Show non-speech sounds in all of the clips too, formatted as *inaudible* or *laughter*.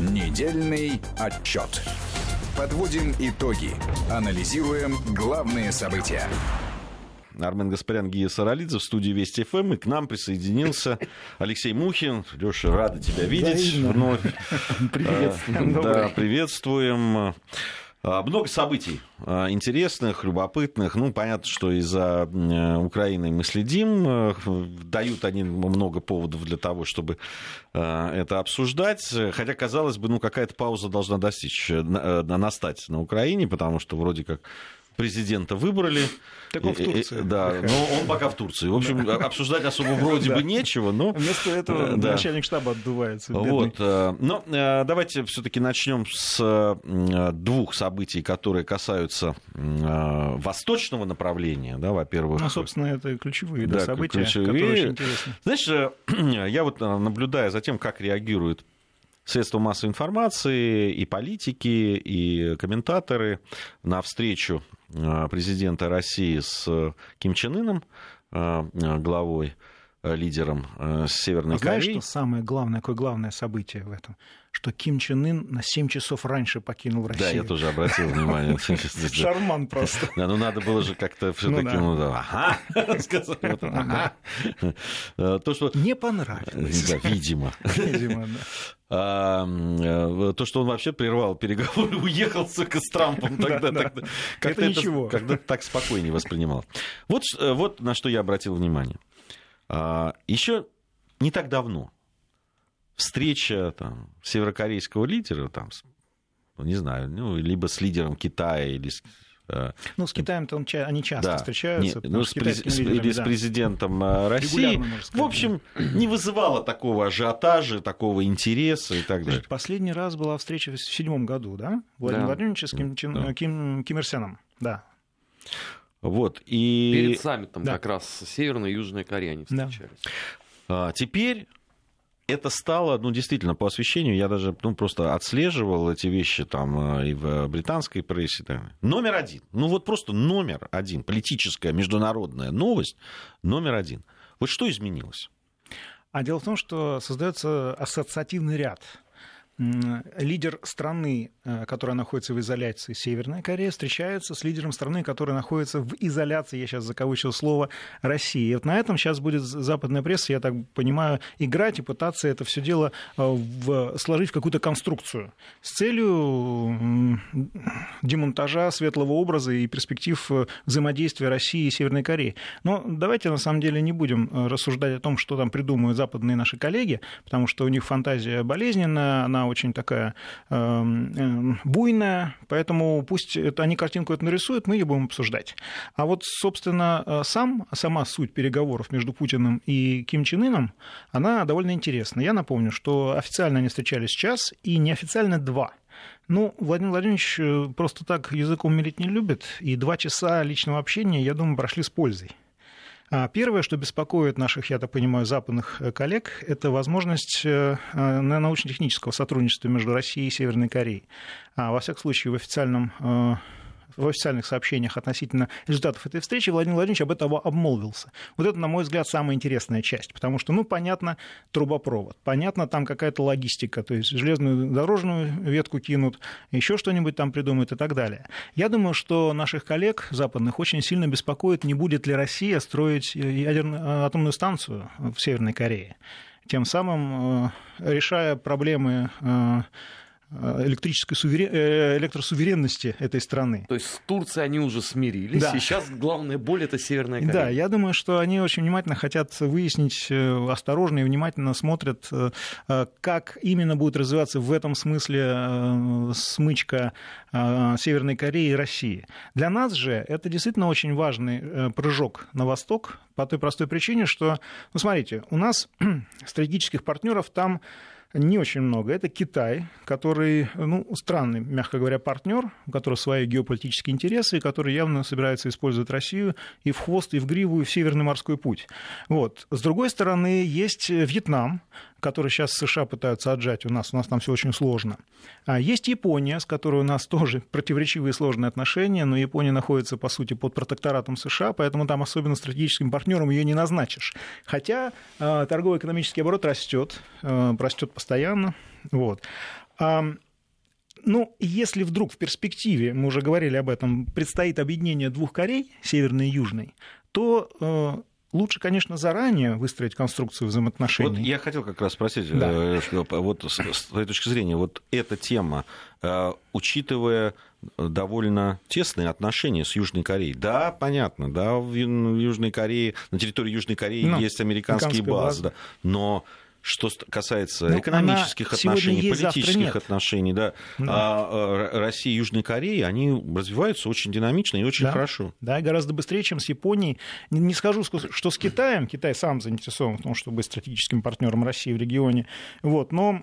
Недельный отчет. Подводим итоги. Анализируем главные события. Армен Гаспарян, Гия Саралидзе в студии Вести ФМ. И к нам присоединился *laughs* Алексей Мухин. Леша, рада тебя видеть Взаимно. вновь. *laughs* Привет. А, Да, приветствуем. А, Много событий а, интересных, любопытных. Ну, понятно, что из-за Украины мы следим. Э, Дают они много поводов для того, чтобы э, это обсуждать. Хотя, казалось бы, ну, какая-то пауза должна достичь, э, настать на Украине, потому что вроде как президента выбрали. Так он в Турции. Да, но он пока в Турции. В общем, *laughs* обсуждать особо вроде бы нечего, но... Вместо этого Э, начальник штаба отдувается. Вот, э, но э, давайте все-таки начнем с двух событий, которые касаются восточного направления, да, во-первых. Ну, собственно, это ключевые да, события, ключевые. которые очень интересны. Знаешь, *clears throat* я вот наблюдая за тем, как реагируют средства массовой информации, и политики, и комментаторы на встречу э, президента России с Ким Чен Ыном, э, э, главой, лидером э, Северной А знаешь, Кореи. что самое главное, какое главное событие в этом? Что Ким Чен Ын на 7 часов раньше покинул Россию. Да, я тоже обратил внимание. *laughs* Шарман просто. Да, ну надо было же как-то все-таки, да. ну да, ага, *laughs* сказать, вот, ага. Э, То, что, Не понравилось. да, видимо. Видимо, да. *laughs* А, э, То, что он вообще прервал переговоры, уехал с Трампом, тогда, Да, да. тогда как-то Это ничего. когда так спокойнее воспринимал. Вот, э, вот на что я обратил внимание. Еще не так давно встреча там, северокорейского лидера, там, с, ну, не знаю, ну, либо с лидером Китая, или с, э, Ну, с Китаем-то он они часто да, встречаются. не, ну, что с, през- с- лидерами, или с да. президентом э, России. В общем, не вызывало такого ажиотажа, такого интереса и так далее. Последний раз была встреча в седьмом году, да? Владимир Да. Владимирович с Ким, Да. Ким, Ким Ир Сеном. Да. Вот, и Перед саммитом Да. как раз Северная и Южная Корея они Да. встречались. а, теперь это стало, ну, действительно, по освещению, я даже, ну, просто отслеживал эти вещи там э, и в британской прессе. так. Номер один, ну, вот просто номер один, политическая международная новость, номер один. Вот что изменилось? А дело в том, что создается ассоциативный ряд. Лидер страны, э, которая находится в изоляции, Северная Корея, встречается с лидером страны, которая находится в изоляции, я сейчас закавычил слово, России. И вот на этом сейчас будет западная пресса, я так понимаю, играть и пытаться это все дело э, в- сложить в какую-то конструкцию с целью демонтажа светлого образа и перспектив э, взаимодействия России и Северной Кореи. Но давайте на самом деле не будем рассуждать о том, что там придумают западные наши коллеги, потому что у них фантазия болезненная, она очень такая э, э, буйная, поэтому пусть это, они картинку эту нарисуют, мы ее будем обсуждать. А вот, собственно, э, сам, сама суть переговоров между Путиным и Ким Чен Ыном, она довольно интересна. Я напомню, что официально они встречались час и неофициально два. Ну, Владимир Владимирович э, просто так языком мелить не любит, и два часа личного общения, я думаю, прошли с пользой. А Первое, что беспокоит наших, я так понимаю, западных э, коллег, это возможность э, э, научно-технического сотрудничества между Россией и Северной Кореей. А, Во всяком случае, в официальном в официальных сообщениях относительно результатов этой встречи Владимир Владимирович об этом обмолвился. Вот это, на мой взгляд, самая интересная часть, потому что, ну, понятно, трубопровод, понятно, там какая-то логистика, то есть железную дорожную ветку кинут, еще что-нибудь там придумают и так далее. Я думаю, что наших коллег западных очень сильно беспокоит, не будет ли Россия строить ядерную, атомную станцию в Северной Корее, тем самым э, решая проблемы э, электрической суверен... э, электросуверенности этой страны. То есть с Турцией они уже смирились, Да. и сейчас главная боль это Северная Корея. Да, я думаю, что они очень внимательно хотят выяснить, э, осторожно и внимательно смотрят, э, э, как именно будет развиваться в этом смысле э, смычка э, Северной Кореи и России. Для нас же это действительно очень важный э, прыжок на восток по той простой причине, что, ну смотрите, у нас *clears throat* стратегических партнеров там не очень много. Это Китай, который, ну, странный, мягко говоря, партнер, у которого свои геополитические интересы, и который явно собирается использовать Россию и в хвост, и в гриву, и в Северный морской путь. Вот. С другой стороны, есть Вьетнам, который сейчас США пытаются отжать у нас, у нас там все очень сложно. А есть Япония, с которой у нас тоже *laughs* противоречивые и сложные отношения, но Япония находится, по сути, под протекторатом США, поэтому там особенно стратегическим партнером ее не назначишь. Хотя э, торгово-экономический оборот растет, э, растет постоянно. Вот. Ну, если вдруг в перспективе, мы уже говорили об этом, предстоит объединение двух Корей, северной и южной, то э, Лучше, конечно, заранее выстроить конструкцию взаимоотношений. Вот я хотел как раз спросить, да. Э, вот с, с твоей точки зрения, вот эта тема, э, учитывая довольно тесные отношения с Южной Кореей. Да, понятно, да, в Южной Корее, на территории Южной Кореи ну, есть американские базы, базы. Да, но что касается ну, экономических отношений, политических отношений, да, да. А, а, Россия и Южная Корея, они развиваются очень динамично и очень да. хорошо. Да, гораздо быстрее, чем с Японией. Не скажу, что с Китаем. Китай сам заинтересован в том, чтобы быть стратегическим партнером России в регионе. Вот, но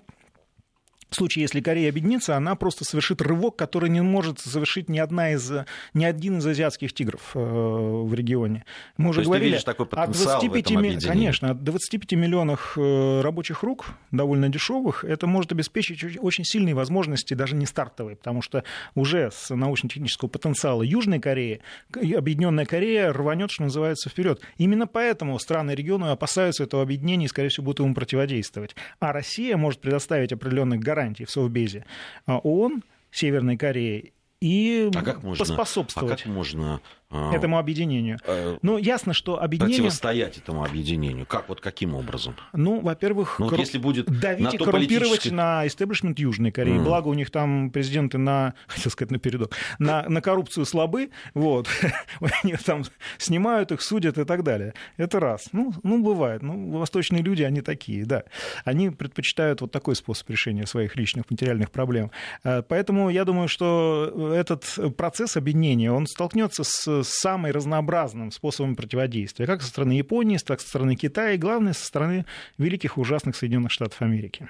в случае, если Корея объединится, она просто совершит рывок, который не может совершить ни, одна из, ни один из азиатских тигров э, в регионе. Мы уже То говорили, ты такой потенциал 25, в этом конечно, от 25 миллионов э, рабочих рук, довольно дешевых, это может обеспечить очень сильные возможности, даже не стартовые, потому что уже с научно-технического потенциала Южной Кореи Объединенная Корея рванет, что называется, вперед. Именно поэтому страны региона опасаются этого объединения и, скорее всего, будут ему противодействовать. А Россия может предоставить определенных гарантий гарантий в Совбезе а ООН Северной Кореи и а как можно, поспособствовать а как можно а, этому объединению. А, ну, ясно, что объединение... Противостоять этому объединению. Как, вот каким образом? Ну, во-первых, ну, вот если будет давить и коррумпировать политический... на истеблишмент Южной Кореи. Mm. Благо у них там президенты на, *laughs* хотел сказать, на передок, на, на коррупцию слабы, вот. *laughs* Они там снимают их, судят и так далее. Это раз. Ну, ну, бывает. Ну, восточные люди, они такие, да. Они предпочитают вот такой способ решения своих личных материальных проблем. Э, поэтому я думаю, что этот процесс объединения, он столкнется с самым разнообразным способом противодействия, как со стороны Японии, так со стороны Китая, и главное, со стороны великих ужасных Соединенных Штатов Америки.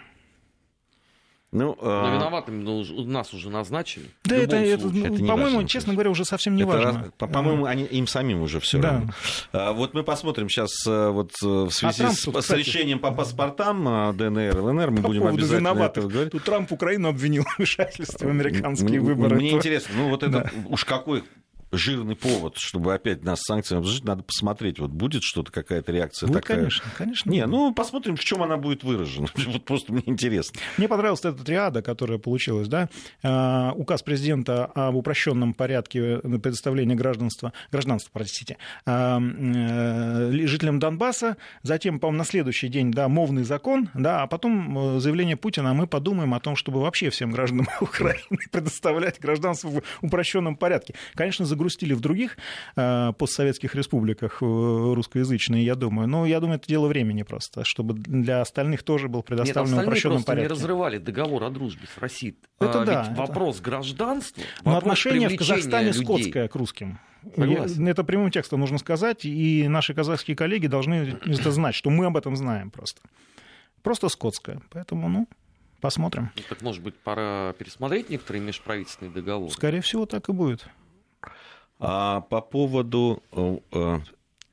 Ну, Но э... виноватым ну, нас уже назначили. Да, это, это, ну, это по-моему, важно, честно говоря, уже совсем не это важно. Раз, по-моему, они, им самим уже все да. равно. А, вот мы посмотрим сейчас э, вот, э, в связи а с, тут, с решением по паспортам э, ДНР, ЛНР, мы по будем обязательно виноватых. это говорить. Тут Трамп Украину обвинил в вмешательстве в американские выборы. Мне интересно, ну вот это уж какой жирный повод, чтобы опять нас санкциями обжить, надо посмотреть, вот будет что-то, какая-то реакция будет, такая. конечно, конечно. Не, ну посмотрим, в чем она будет выражена. *laughs* Вот просто мне интересно. Мне понравилась эта триада, которая получилась, да. А, указ президента об упрощенном порядке предоставления гражданства, гражданства, простите, а, э, жителям Донбасса, затем, по-моему, на следующий день, да, мовный закон, да, а потом э, заявление Путина, мы подумаем о том, чтобы вообще всем гражданам *laughs* Украины предоставлять гражданство в упрощенном порядке. Конечно, загрустили в других э, постсоветских республиках э, русскоязычные, я думаю. Но я думаю, это дело времени просто, чтобы для остальных тоже был предоставлен Нет, упрощенном порядке. не разрывали договор о дружбе с Россией. Это а, да. Ведь это... вопрос гражданства, Но вопрос отношение в Казахстане людей. скотское к русским. Согласен. Это прямым текстом нужно сказать, и наши казахские коллеги должны это знать, что мы об этом знаем просто. Просто скотское. Поэтому, ну, посмотрим. Ну, так, может быть, пора пересмотреть некоторые межправительственные договоры? Скорее всего, так и будет. А по поводу э, э,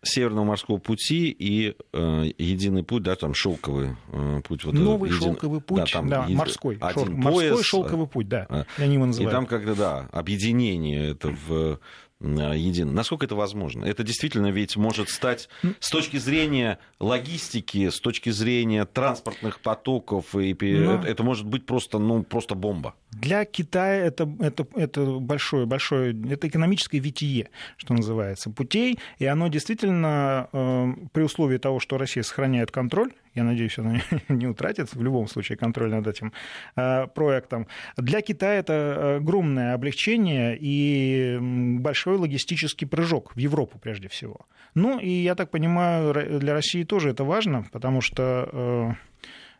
Северного морского пути и э, единый путь, да, там шелковый э, путь. Вот Новый един... шелковый путь, да, там да, един... морской. Один шел... пояс, морской шелковый путь, да. Э, они его называют. И там как-то, да, объединение это в Э, едино. Насколько это возможно? Это действительно ведь может стать с точки зрения логистики, с точки зрения транспортных потоков, и Но... это, это может быть просто, ну, просто бомба. Для Китая это, это, это большое, большое, это экономическое витие, что называется, путей, и оно действительно, э, при условии того, что Россия сохраняет контроль, я надеюсь, она *laughs* не утратит в любом случае контроль над этим э, проектом. Для Китая это огромное облегчение и большой логистический прыжок в Европу прежде всего. Ну и я так понимаю, для России тоже это важно, потому что э,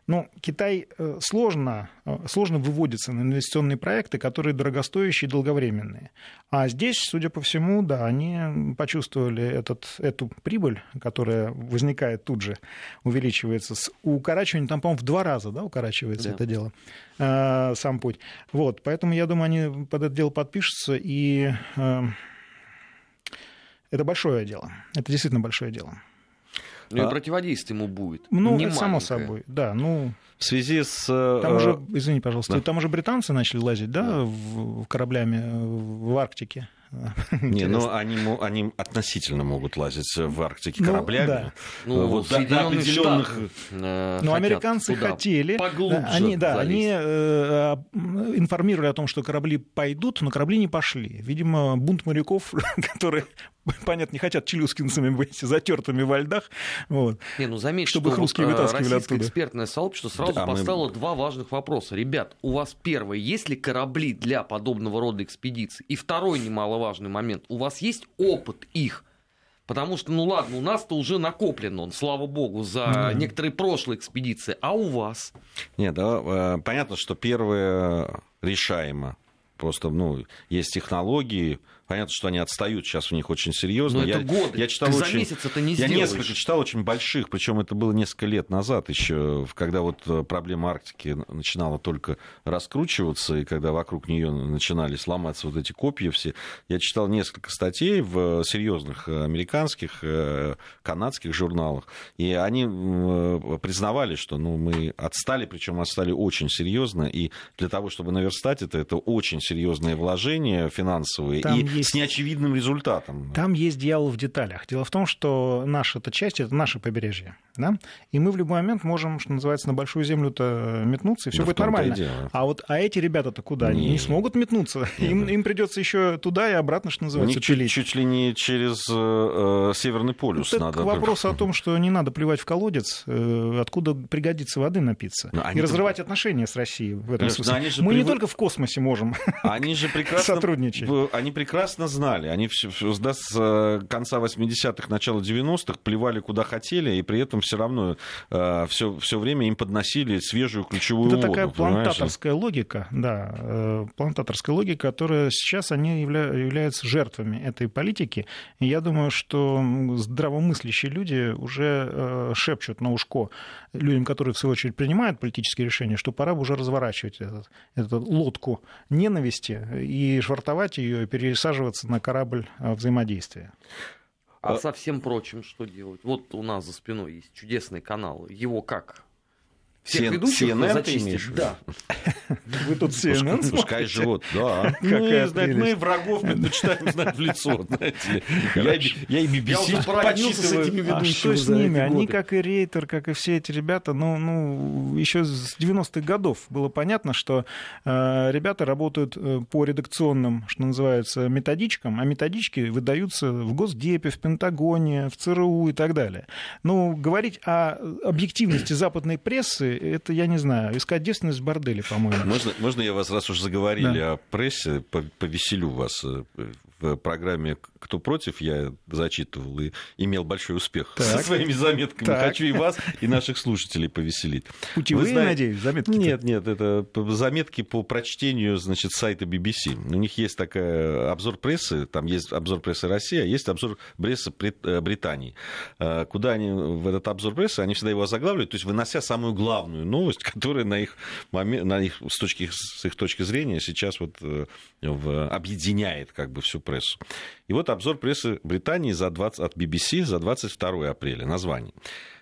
ну, Китай э, сложно, э, сложно выводится на инвестиционные проекты, которые дорогостоящие и долговременные. А здесь, судя по всему, да, они почувствовали этот, эту прибыль, которая возникает тут же, увеличивается. С укорачиванием там, по-моему, в два раза да, укорачивается да. это дело, э, сам путь. Вот, поэтому, я думаю, они под это дело подпишутся, и это большое дело. Это действительно большое дело. Ну и а? противодействие ему будет. Ну, не это само собой, да. Ну, в связи с... Там уже, э, извини, пожалуйста, да. там уже британцы начали лазить, да, да. В, кораблями в Арктике. *laughs* Не, ну они, они относительно могут лазить в Арктике ну, кораблями. Да. Ну, вот до, до определенных... Э, ну, американцы хотели. Они, да, они э, информировали о том, что корабли пойдут, но корабли не пошли. Видимо, бунт моряков, *laughs* которые понятно, не хотят челюскинцами быть затертыми во льдах. Вот. Не, ну заметь, чтобы что их русские вот, вытаскивали оттуда. экспертное сообщество сразу да, поставило мы... два важных вопроса. Ребят, у вас первое, есть ли корабли для подобного рода экспедиций? И второй немаловажный момент, у вас есть опыт их? Потому что, ну ладно, у нас-то уже накоплен он, слава богу, за mm-hmm. некоторые прошлые экспедиции. А у вас? Нет, да, э, понятно, что первое решаемо. Просто, ну, есть технологии, Понятно, что они отстают сейчас у них очень серьезно. Но я, это годы. Я читал Ты очень, за месяц это не Я сделаешь. несколько читал очень больших, причем это было несколько лет назад еще, когда вот э, проблема Арктики начинала только раскручиваться, и когда вокруг нее начинали сломаться вот эти копья все. Я читал несколько статей в серьезных американских, э, канадских журналах, и они э, признавали, что ну, мы отстали, причем отстали очень серьезно, и для того, чтобы наверстать это, это очень серьезные вложения финансовые. Там и есть... с неочевидным результатом. Там есть дьявол в деталях. Дело в том, что наша эта часть это наше побережье. Да? И мы в любой момент можем, что называется, на большую землю-то метнуться, и все да будет нормально. А вот а эти ребята-то куда? Они не смогут метнуться. им, им придется еще туда и обратно, что называется, чуть, чуть ли не через э, Северный полюс это надо. Вопрос о том, что не надо плевать в колодец, э, откуда пригодится воды напиться. Но и разрывать отношения с Россией в этом смысле. Мы привык... не только в космосе можем они же *laughs* прекрасно, сотрудничать. Они прекрасно знали. Они все, да, с э, конца 80-х, начала 90-х плевали куда хотели, и при этом все равно э, все, все время им подносили свежую ключевую Это воду. такая плантаторская логика, да, э, плантаторская логика, которая сейчас они явля, являются жертвами этой политики. И я думаю, что здравомыслящие люди уже э, шепчут на ушко людям, которые в свою очередь принимают политические решения, что пора бы уже разворачивать этот, эту лодку ненависти и швартовать ее и пересаживаться на корабль э, взаимодействия. А, а со всем прочим что делать? Вот у нас за спиной есть чудесный канал. Его как всех ведущих CNN зачистить. Да. Вы тут CNN Пускай живут, да. *laughs* Мы, знаете, мы врагов предпочитаем знать в лицо, знаете Я, и BBC с этими ведущими. А что с ними? Они, как и Рейтер, как и все эти ребята, ну, ну еще с 90-х годов было понятно, что э, ребята работают э, по редакционным, что называется, методичкам, а методички выдаются в Госдепе, в Пентагоне, в ЦРУ и так далее. Ну, говорить о объективности западной прессы это, я не знаю, искать девственность в борделе, по-моему. Можно, можно я вас, раз уж заговорили да. о прессе, повеселю вас э, в программе «Кто против» я зачитывал и имел большой успех *laughs* так. со своими заметками. Так. Хочу и вас, и наших слушателей повеселить. *laughs* Путевые, знаете... надеюсь, заметки? Нет, нет, это заметки по прочтению, значит, сайта BBC. У них есть такая обзор прессы, там есть обзор прессы России, а есть обзор прессы э, Британии. Э, куда они в этот обзор прессы, они всегда его озаглавливают, то есть вынося самую главную новость, *laughs* которая на их, момент, на их с, точки, с их точки зрения сейчас вот э, в, объединяет как бы всю прессу. И вот обзор прессы Британии за 20, от BBC за 22 апреля. Название.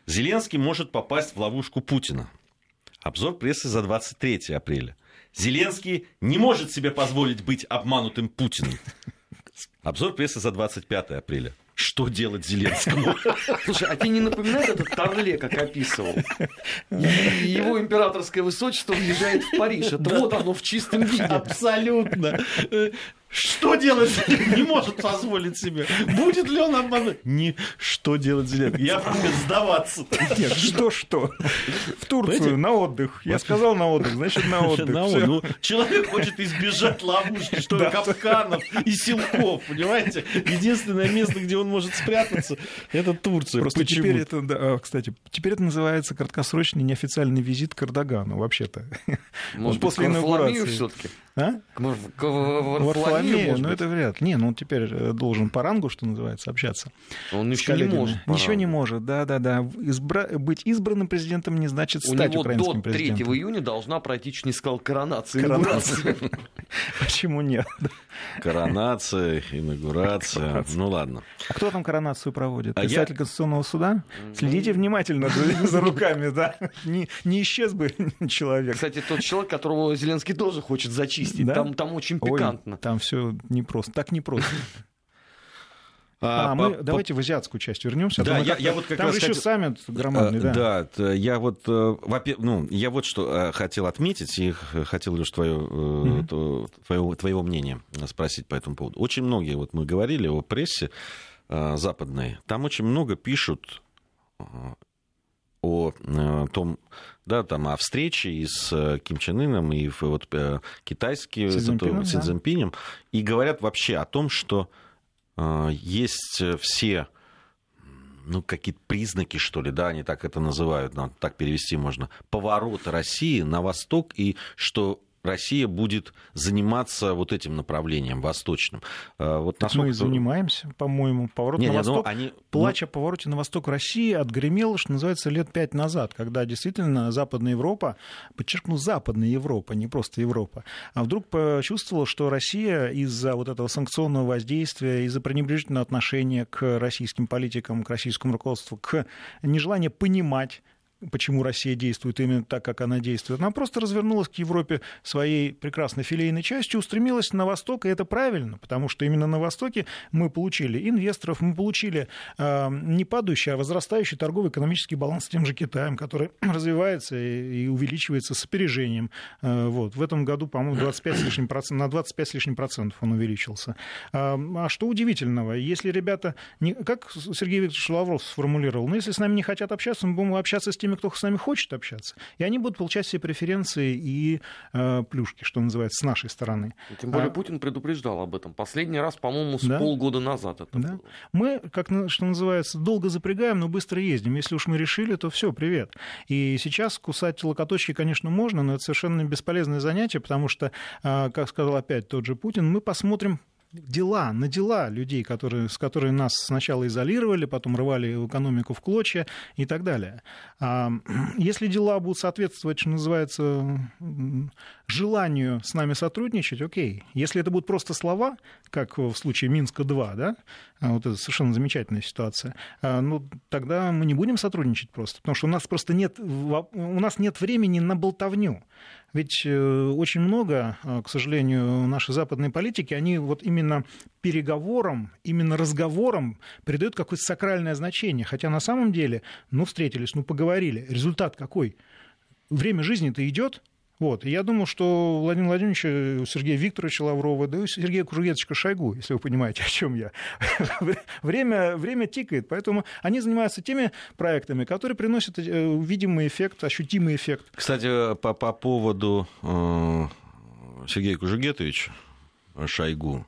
Зеленский может попасть в ловушку Путина. Обзор прессы за 23 апреля. Зеленский не может себе позволить быть обманутым Путиным. Обзор прессы за 25 апреля. Что делать Зеленскому? Слушай, а тебе не напоминает этот Торле, как описывал? Его императорское высочество въезжает в Париж. Это да. вот оно в чистом виде. Абсолютно. Что делать Зеленский? Не может позволить себе. Будет ли он обмануть? Не, что делать Зеленский? Я буду сдаваться. Нет, что-что? В Турцию Понимаете? на отдых. Я сказал на отдых, значит на отдых. На отдых. Ну, человек хочет избежать ловушки, что да. капканов и силков, понимаете? Единственное место, где он может спрятаться, это Турция. Просто Почему? теперь это, да, а, кстати, теперь это называется краткосрочный неофициальный визит к Эрдогану, вообще-то. Может, после инаугурации. все-таки? А? Варфоломею? Ну, это вряд ли. Не, ну, он теперь э, должен по рангу, что называется, общаться. Он еще не может. Ничего не может, да-да-да. Избра... Быть избранным президентом не значит стать У украинским него президентом. до 3 июня должна пройти, чуть не сказал, коронация. Коронация. *laughs* Почему нет? Коронация, инаугурация. Ну ладно. А кто там коронацию проводит? А Председатель Конституционного суда? Следите внимательно за руками, да. Не, исчез бы *laughs* человек. Кстати, тот человек, которого Зеленский тоже хочет зачистить. Там, там очень пикантно. там все непросто. Так непросто. А, а мы по, давайте в азиатскую часть вернемся. Да, я, я вот как Там раз еще хотел... саммит громадный, а, да. Да, я вот, э, ну, я вот что э, хотел отметить и хотел лишь твое, mm-hmm. твое, твоего мнения спросить по этому поводу. Очень многие, вот мы говорили о прессе западной, там очень много пишут о том, да, там, о встрече и с Ким Чен Ыном, и вот китайские Си Цзиньпинем, да. и говорят вообще о том, что есть э, все ну, какие-то признаки, что ли, да, они так это называют, ну, так перевести можно, поворота России на восток, и что Россия будет заниматься вот этим направлением восточным. А, вот так мы и занимаемся, по-моему. Поворот не, на не, ну, восток. Они... Плач о повороте на восток России отгремел, что называется, лет пять назад, когда действительно Западная Европа, подчеркну, Западная Европа, не просто Европа, а вдруг почувствовала, что Россия из-за вот этого санкционного воздействия, из-за пренебрежительного отношения к российским политикам, к российскому руководству, к нежеланию понимать почему Россия действует именно так, как она действует. Она просто развернулась к Европе своей прекрасной филейной частью, устремилась на восток, и это правильно, потому что именно на востоке мы получили инвесторов, мы получили э, не падающий, а возрастающий торгово-экономический баланс с тем же Китаем, который *clears throat* развивается и, и увеличивается с опережением. Э, вот. В этом году, по-моему, 25 с лишним процент, на 25 с лишним процентов он увеличился. А, а что удивительного, если ребята, не, как Сергей Викторович Лавров сформулировал, ну, если с нами не хотят общаться, мы будем общаться с теми, теми, кто с нами хочет общаться. И они будут получать все преференции и э, плюшки, что называется, с нашей стороны. тем более а... Путин предупреждал об этом. Последний раз, по-моему, с да? полгода назад это да? было. Мы, как что называется, долго запрягаем, но быстро ездим. Если уж мы решили, то все, привет. И сейчас кусать локоточки, конечно, можно, но это совершенно бесполезное занятие, потому что, э, как сказал опять тот же Путин, мы посмотрим дела, на дела людей, которые, с которыми нас сначала изолировали, потом рвали экономику в клочья и так далее. А *clears throat* если дела будут соответствовать, что называется, желанию с нами сотрудничать, окей. Если это будут просто слова, как в случае Минска-2, да, а, вот это совершенно замечательная ситуация, а, ну, тогда мы не будем сотрудничать просто, потому что у нас просто нет, у нас нет времени на болтовню. Ведь э, очень много, а, к сожалению, нашей западной политики, они вот именно переговорам, именно разговорам придают какое-то сакральное значение. Хотя на самом деле, ну, встретились, ну, поговорили. Результат какой? Время жизни-то идет, вот. И я думаю, что Владимир Владимирович, у Сергея Викторовича Лаврова, да и у Сергея Кургетовича Шойгу, если вы понимаете, *laughs* о чем я. время, время тикает, поэтому они занимаются теми проектами, которые приносят э, видимый эффект, ощутимый эффект. Кстати, по, по поводу э, Сергея Кужугетовича Шойгу,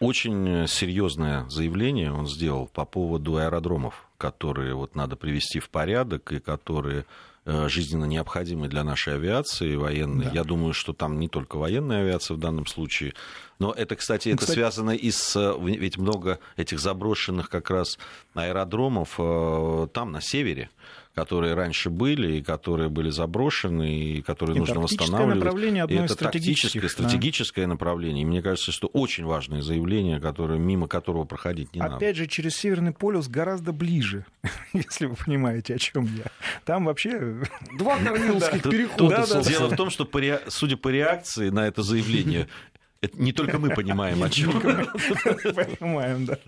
очень серьезное заявление он сделал по поводу аэродромов, которые вот надо привести в порядок и которые Э, жизненно необходимы для нашей авиации военной. Да. Я думаю, что там не только военная авиация в данном случае, но это, кстати, это кстати... связано и с... Ведь много этих заброшенных как раз аэродромов э, там, на севере которые раньше были, и которые были заброшены, и которые и нужно восстанавливать. Направление одно и это тактическое, стратегическое да. направление. И мне кажется, что очень важное заявление, которое, мимо которого проходить не Опять надо. Опять же, через Северный полюс гораздо ближе, *laughs* если вы понимаете, о чем я. Там вообще... *laughs* Два корниловских перехода. Дело в том, что, судя по реакции на это заявление, это не только мы понимаем, о чем. Понимаем, да.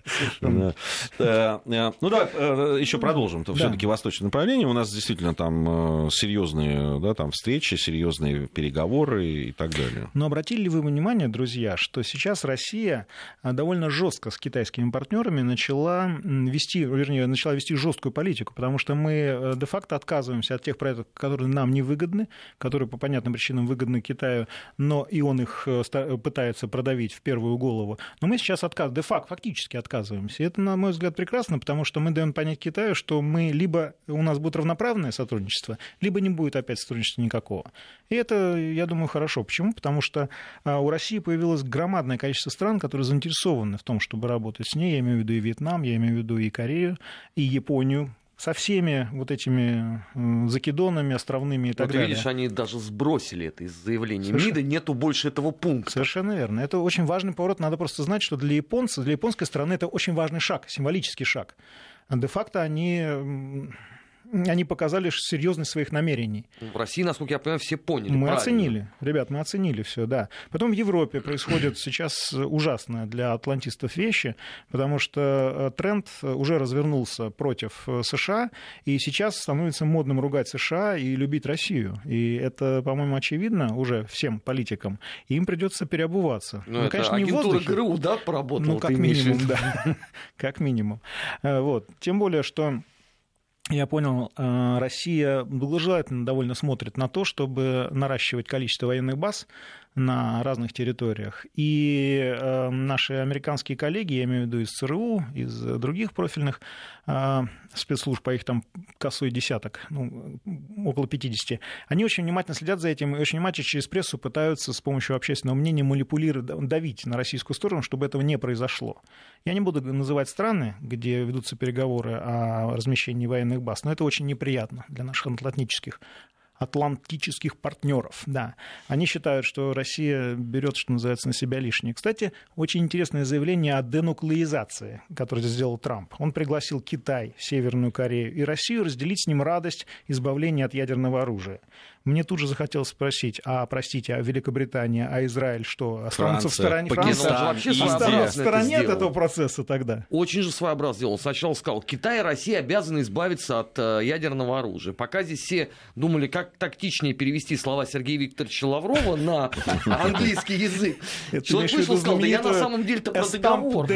Э, э, ну да, э, еще продолжим. Все-таки восточное направление. У нас действительно там серьезные да, там встречи, серьезные переговоры и так далее. Но обратили ли вы внимание, друзья, что сейчас Россия довольно жестко с китайскими партнерами начала вести, вернее, начала вести жесткую политику, потому что мы де-факто отказываемся от тех проектов, которые нам не выгодны, которые по понятным причинам выгодны Китаю, но и он их пытается пытается продавить в первую голову. Но мы сейчас отказываемся, де-факто, фактически отказываемся. И это, на мой взгляд, прекрасно, потому что мы даем понять Китаю, что мы либо у нас будет равноправное сотрудничество, либо не будет опять сотрудничества никакого. И это, я думаю, хорошо. Почему? Потому что а, у России появилось громадное количество стран, которые заинтересованы в том, чтобы работать с ней. Я имею в виду и Вьетнам, я имею в виду и Корею, и Японию, со всеми вот этими закидонами, островными и так вот далее. видишь, они даже сбросили это из заявления Совершенно... МИДа, нету больше этого пункта. Совершенно верно. Это очень важный поворот. Надо просто знать, что для японцев, для японской страны это очень важный шаг, символический шаг. Де-факто они они показали серьезность своих намерений. В России, насколько я понимаю, все поняли. Мы правильно. оценили, ребят, мы оценили все, да. Потом в Европе происходит сейчас ужасное для атлантистов вещи, потому что э, тренд уже развернулся против э, США, и сейчас становится модным ругать США и любить Россию. И это, по-моему, очевидно уже всем политикам. И им придется переобуваться. Ну, ну конечно, не в воздухе. ГРУ, да, поработала? Ну, как минимум, да. *laughs* как минимум. Э, вот. Тем более, что я понял, э, Россия благожелательно довольно смотрит на то, чтобы наращивать количество военных баз на разных территориях. И э, наши американские коллеги, я имею в виду из ЦРУ, из других профильных э, спецслужб, по их там косой десяток, ну, около 50, они очень внимательно следят за этим и очень внимательно через прессу пытаются с помощью общественного мнения манипулировать, давить на российскую сторону, чтобы этого не произошло. Я не буду называть страны, где ведутся переговоры о размещении военных баз, но это очень неприятно для наших атлантических атлантических партнеров. Да. Они считают, что Россия берет, что называется, на себя лишнее. Кстати, очень интересное заявление о денуклеизации, которое сделал Трамп. Он пригласил Китай, Северную Корею и Россию разделить с ним радость избавления от ядерного оружия. Мне тут же захотелось спросить, а, простите, а Великобритания, а Израиль что, останутся в стороне Пакистан, Франции? вообще останутся в стороне от этого процесса тогда? Очень же своеобразно сделал. Сначала сказал, Китай и Россия обязаны избавиться от э, ядерного оружия. Пока здесь все думали, как тактичнее перевести слова Сергея Викторовича Лаврова на английский язык. Человек вышел и сказал, да я на самом деле-то про договор. *laughs*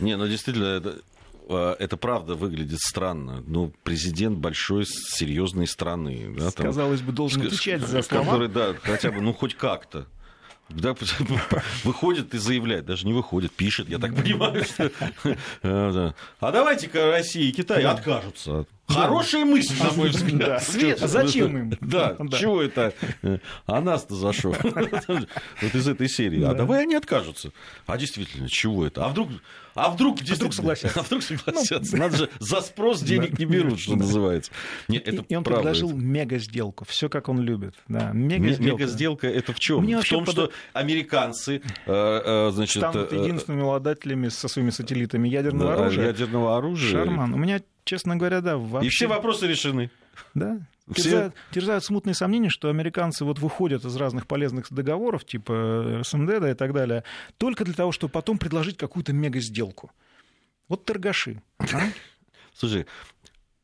Не, ну действительно, это правда выглядит странно. Ну, президент большой, серьезной страны. Да, там, Казалось бы, должен отвечать за слова. Который, да, хотя бы, ну, хоть как-то. Да, *laughs* выходит и заявляет, даже не выходит, пишет, я так понимаю. Что... *laughs* А давайте-ка Россия и Китай откажутся. Хорошая мысль, на мой взгляд. Свет, а зачем *laughs* им? *laughs* Да, чего это? А нас-то за что? *laughs* Вот из этой серии. А давай они откажутся. А действительно, чего это? А вдруг а вдруг, а вдруг согласятся? А вдруг согласятся? Ну, Надо же, за спрос денег не берут, что называется. Нет, это и, он предложил мега-сделку. Все как он любит. Да, мега-сделка. Мега-сделка это в чем? В том, что американцы э, э, значит, станут э, единственными обладателями со своими сателлитами ядерного да, оружия. Ядерного оружия. Шарман. У меня, честно говоря, да, вообще... И все вопросы решены. Да, все... терзают, терзают смутные сомнения, что американцы вот выходят из разных полезных договоров, типа СНД да, и так далее, только для того, чтобы потом предложить какую-то мега-сделку. Вот торгаши. А? Слушай,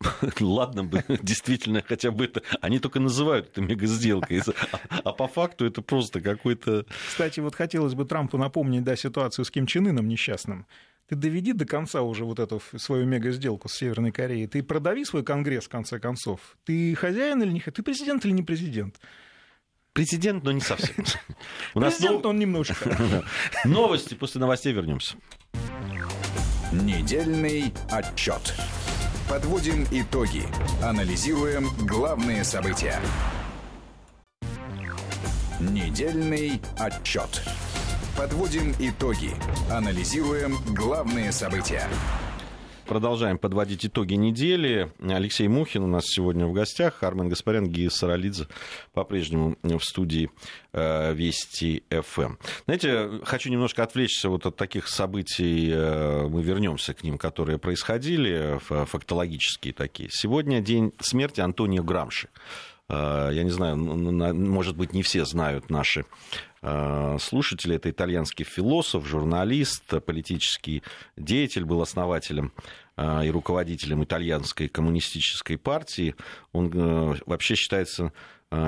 *laughs* ладно бы, *laughs* действительно, хотя бы это... Они только называют это мега-сделкой, а, а по факту это просто какой-то... Кстати, вот хотелось бы Трампу напомнить, да, ситуацию с Ким Чен Ыном несчастным. Ты доведи до конца уже вот эту свою мега-сделку с Северной Кореей. Ты продави свой конгресс, в конце концов. Ты хозяин или не хозяин? Ты президент или не президент? Президент, но не совсем. *laughs* У нас Президент, но он немножко. *laughs* Новости, после новостей вернемся. Недельный отчет. Подводим итоги. Анализируем главные события. Недельный отчет. Подводим итоги. Анализируем главные события. Продолжаем подводить итоги недели. Алексей Мухин у нас сегодня в гостях. Армен Гаспарян, Гия Саралидзе по-прежнему в студии э, Вести ФМ. Знаете, хочу немножко отвлечься вот от таких событий. Э, мы вернемся к ним, которые происходили, фактологические такие. Сегодня день смерти Антонио Грамши. Э, я не знаю, может быть, не все знают наши Э, слушатели. Это итальянский философ, журналист, политический деятель, был основателем э, и руководителем итальянской коммунистической партии. Он э, вообще считается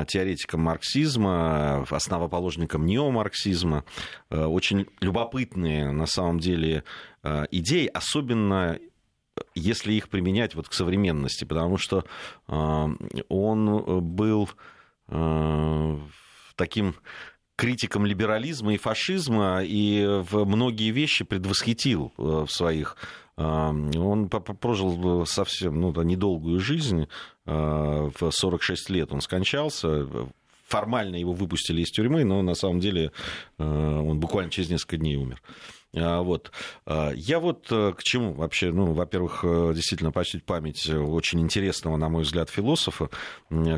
теоретиком марксизма, основоположником неомарксизма. Очень любопытные, на самом деле, идеи, особенно если их применять вот к современности, потому что он был таким критиком либерализма и фашизма и в многие вещи предвосхитил э, в своих э, он прожил совсем ну, недолгую жизнь, э, в 46 лет он скончался, формально его выпустили из тюрьмы, но на самом деле он буквально через несколько дней умер. А, вот. А, я вот э, к чему вообще, ну, во-первых, э, действительно почтить память очень интересного, на мой взгляд, философа,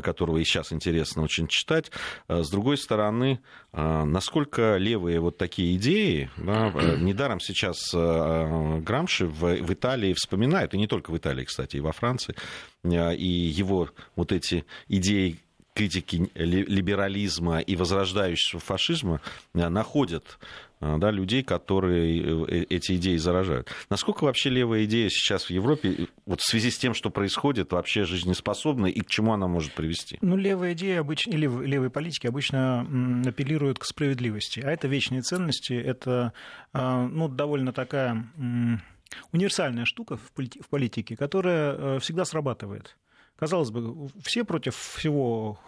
которого и сейчас интересно очень читать. А, с другой стороны, насколько левые вот такие идеи, да, э, недаром сейчас Грамши в, в Италии вспоминают, и не только в Италии, кстати, и во Франции, и его вот эти идеи критики либерализма и возрождающего фашизма находят да, людей, которые э, эти идеи заражают. Насколько вообще левая идея сейчас в Европе, вот в связи с тем, что происходит, вообще жизнеспособна и к чему она может привести? Ну, левая идея обычно, или левые политики обычно апеллируют к справедливости, а это вечные ценности, это а, ну, довольно такая универсальная штука в политике, которая э, всегда срабатывает. Казалось бы, все против всего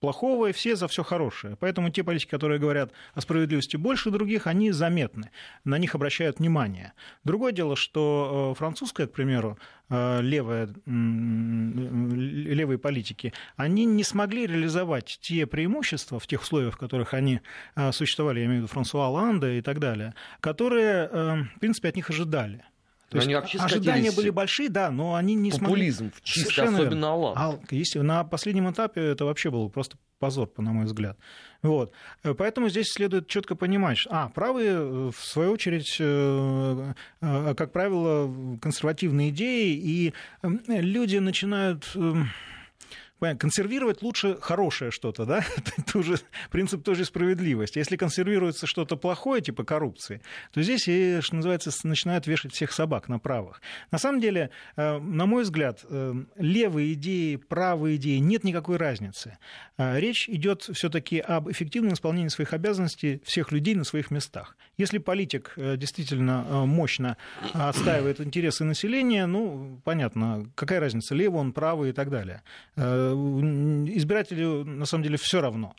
плохого, и все за все хорошее. Поэтому те политики, которые говорят о справедливости больше других, они заметны, на них обращают внимание. Другое дело, что э, французская, к примеру, э, левая, левые политики, они не смогли реализовать те преимущества в тех условиях, в которых они э, существовали, я имею в виду Франсуа Оланда и так далее, которые, в принципе, от них ожидали. То есть ожидания были большие, да, но они не Популизм, смогли... чисто, Совершенно особенно Аллах. А, если, на последнем этапе это вообще был просто позор, на мой взгляд. Вот. Поэтому здесь следует четко понимать, а, правые, э, в свою очередь, э, э, как правило, консервативные идеи, и люди начинают консервировать лучше хорошее что-то, да? *laughs* Это уже принцип той же справедливости. Если консервируется что-то плохое, типа коррупции, то здесь, и, что называется, начинают вешать всех собак на правых. На самом деле, э, на мой взгляд, э, левые идеи, правые идеи, нет никакой разницы. Э, речь идет все-таки об эффективном исполнении своих обязанностей всех людей на своих местах. Если политик действительно мощно отстаивает интересы населения, ну, понятно, какая разница, левый он, правый и так далее избирателю на самом деле все равно.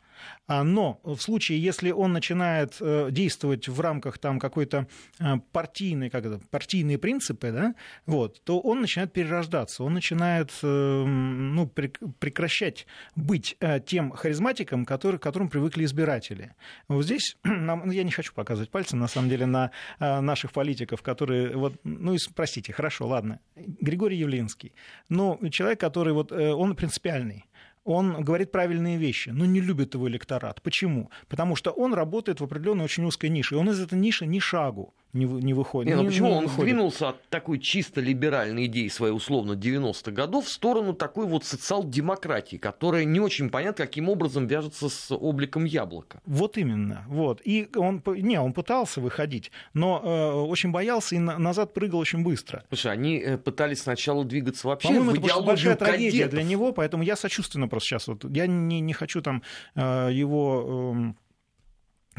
А, но в случае, если он начинает э, действовать в рамках там какой-то э, партийной, как это, партийные принципы, да, вот, то он начинает перерождаться, он начинает э, ну, прекращать быть тем харизматиком, который, к которому привыкли избиратели. Вот здесь *clears throat* ну, я не хочу показывать пальцем, на самом деле, на наших политиков, которые, вот, ну, простите, хорошо, ладно, Григорий Явлинский, но человек, который вот, он принципиальный, он говорит правильные вещи, но не любит его электорат. Почему? Потому что он работает в определенной очень узкой нише, и он из этой ниши ни шагу не, не выходит. Не, ну почему не он выходит. двинулся от такой чисто либеральной идеи своей условно 90-х годов в сторону такой вот социал-демократии, которая не очень понятно, каким образом вяжется с обликом яблока. Вот именно. Вот. И он, не, он пытался выходить, но э, очень боялся и на, назад прыгал очень быстро. Слушай, они э, пытались сначала двигаться вообще По-моему, в это большая трагедия для него, поэтому я сочувственно просто сейчас вот, я не, не хочу там э, его... Э,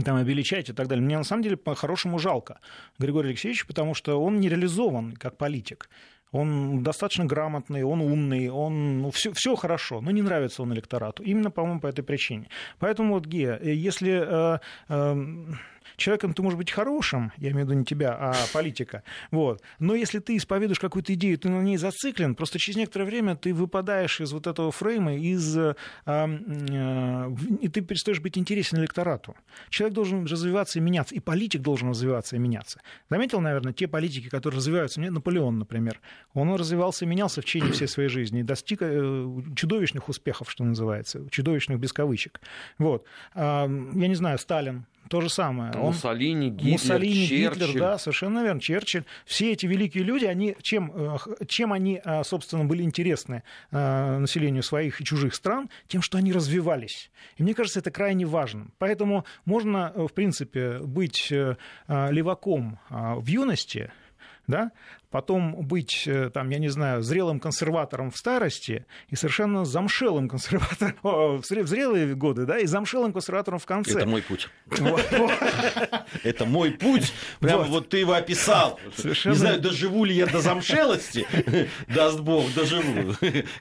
там обличать и так далее. Мне на самом деле по-хорошему жалко Григория Алексеевича, потому что он не реализован как политик. Он достаточно грамотный, он умный, он ну, все, все хорошо, но не нравится он электорату. Именно, по-моему, по этой причине. Поэтому вот, Гея, если э, э, человеком ты можешь быть хорошим, я имею в виду не тебя, а *laughs* политика, вот. но если ты исповедуешь какую-то идею, ты на ней зациклен, просто через некоторое время ты выпадаешь из вот этого фрейма, из, э, э, и ты перестаешь быть интересен электорату. Человек должен развиваться и меняться, и политик должен развиваться и меняться. Заметил, наверное, те политики, которые развиваются, мне Наполеон, например, он развивался и менялся в течение всей своей жизни и достиг э, чудовищных успехов, что называется, чудовищных без кавычек. Вот. Я не знаю, Сталин, то же самое. Муссолини, Гитлер, Муссолини, Черчилль. Гитлер, да, совершенно верно, Черчилль. Все эти великие люди, они, чем, э, чем они, э, собственно, были интересны э, населению своих и чужих стран? Тем, что они развивались. И мне кажется, это крайне важным. Поэтому можно, в принципе, быть леваком в юности, да, потом быть, э, там, я не знаю, зрелым консерватором в старости и совершенно замшелым консерватором *laughs* в зрелые годы, да, и замшелым консерватором в конце. Это мой путь. *laughs* *laughs* Это мой путь. Прямо вот ты его описал. Не знаю, доживу ли я до замшелости, даст Бог, доживу,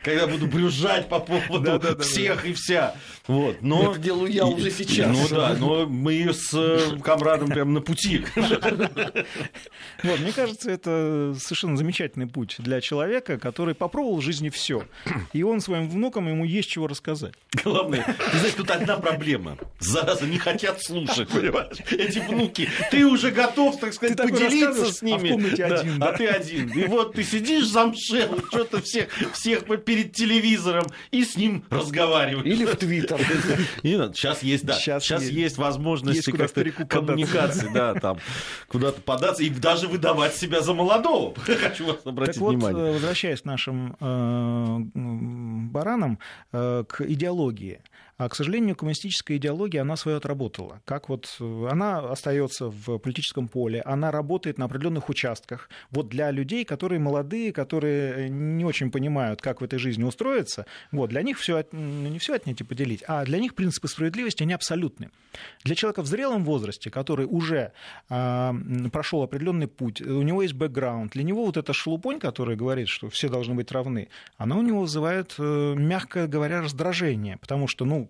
когда буду брюзжать по поводу всех и вся. Вот, но... Это делаю я уже сейчас. Ну да, но мы с э, комрадом прямо на пути. Вот, мне кажется, это совершенно замечательный путь для человека, который попробовал в жизни все. *clears throat* И он своим внукам ему есть чего рассказать. Главное, ты знаешь, тут одна проблема. Зараза, не хотят слушать, *laughs* понимаешь? Эти внуки. Ты уже готов, так сказать, ты поделиться с ними. А в комнате да, один. Да. А ты один. И вот ты сидишь замшел, *laughs* что-то всех, всех перед телевизором и с ним разговариваешь. Или в Твиттер. *laughs* Сейчас есть, да. Сейчас, сейчас есть, есть возможности как-то коммуникации, да, там куда-то податься и даже выдавать себя за молодого. *laughs* Хочу вас обратить так внимание. Вот, возвращаясь к нашим э, баранам, э, к идеологии. А, к сожалению, коммунистическая идеология, она свое отработала. Как вот э, она остается в политическом поле, она работает на определенных участках. Вот для людей, которые молодые, которые не очень понимают, как в этой жизни устроиться, вот, для них все, не все отнять и поделить, а для них принципы справедливости, они абсолютны. Для человека в зрелом возрасте, который уже а, прошел определенный путь, у него есть бэкграунд, для него вот эта шелупонь, которая говорит, что все должны быть равны, она у него вызывает, э, мягко говоря, раздражение, потому что, ну,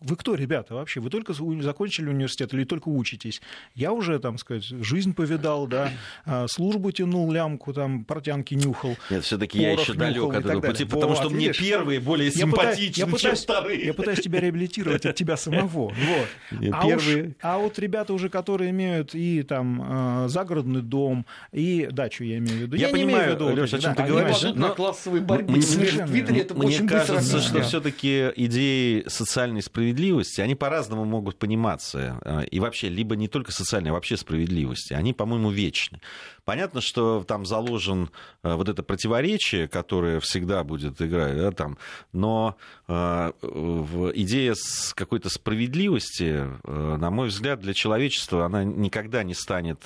вы кто, ребята, вообще? Вы только закончили университет или только учитесь? Я уже, там сказать, жизнь повидал, да, а, службу тянул, лямку, там, портянки нюхал. Нет, все таки я еще далек от этого пути, потому что мне первые более симпатичны, чем вторые. Я пытаюсь тебя реабилитировать от тебя самого. *laughs* Вот. А, первые... уж, а вот ребята уже, которые имеют и там а, загородный дом, и дачу, я имею в виду. Я, я понимаю, Леша, о чем ты говоришь. На классовой борьбе. Мне кажется, что все-таки идеи социальной справедливости справедливости, они по-разному могут пониматься. Э, и вообще, либо не только социальной, а вообще справедливости. Они, по-моему, вечны. Понятно, что там заложен э, вот это противоречие, которое всегда будет играть, да, там, но э, идея с какой-то справедливости, на мой взгляд, для человечества, она никогда не станет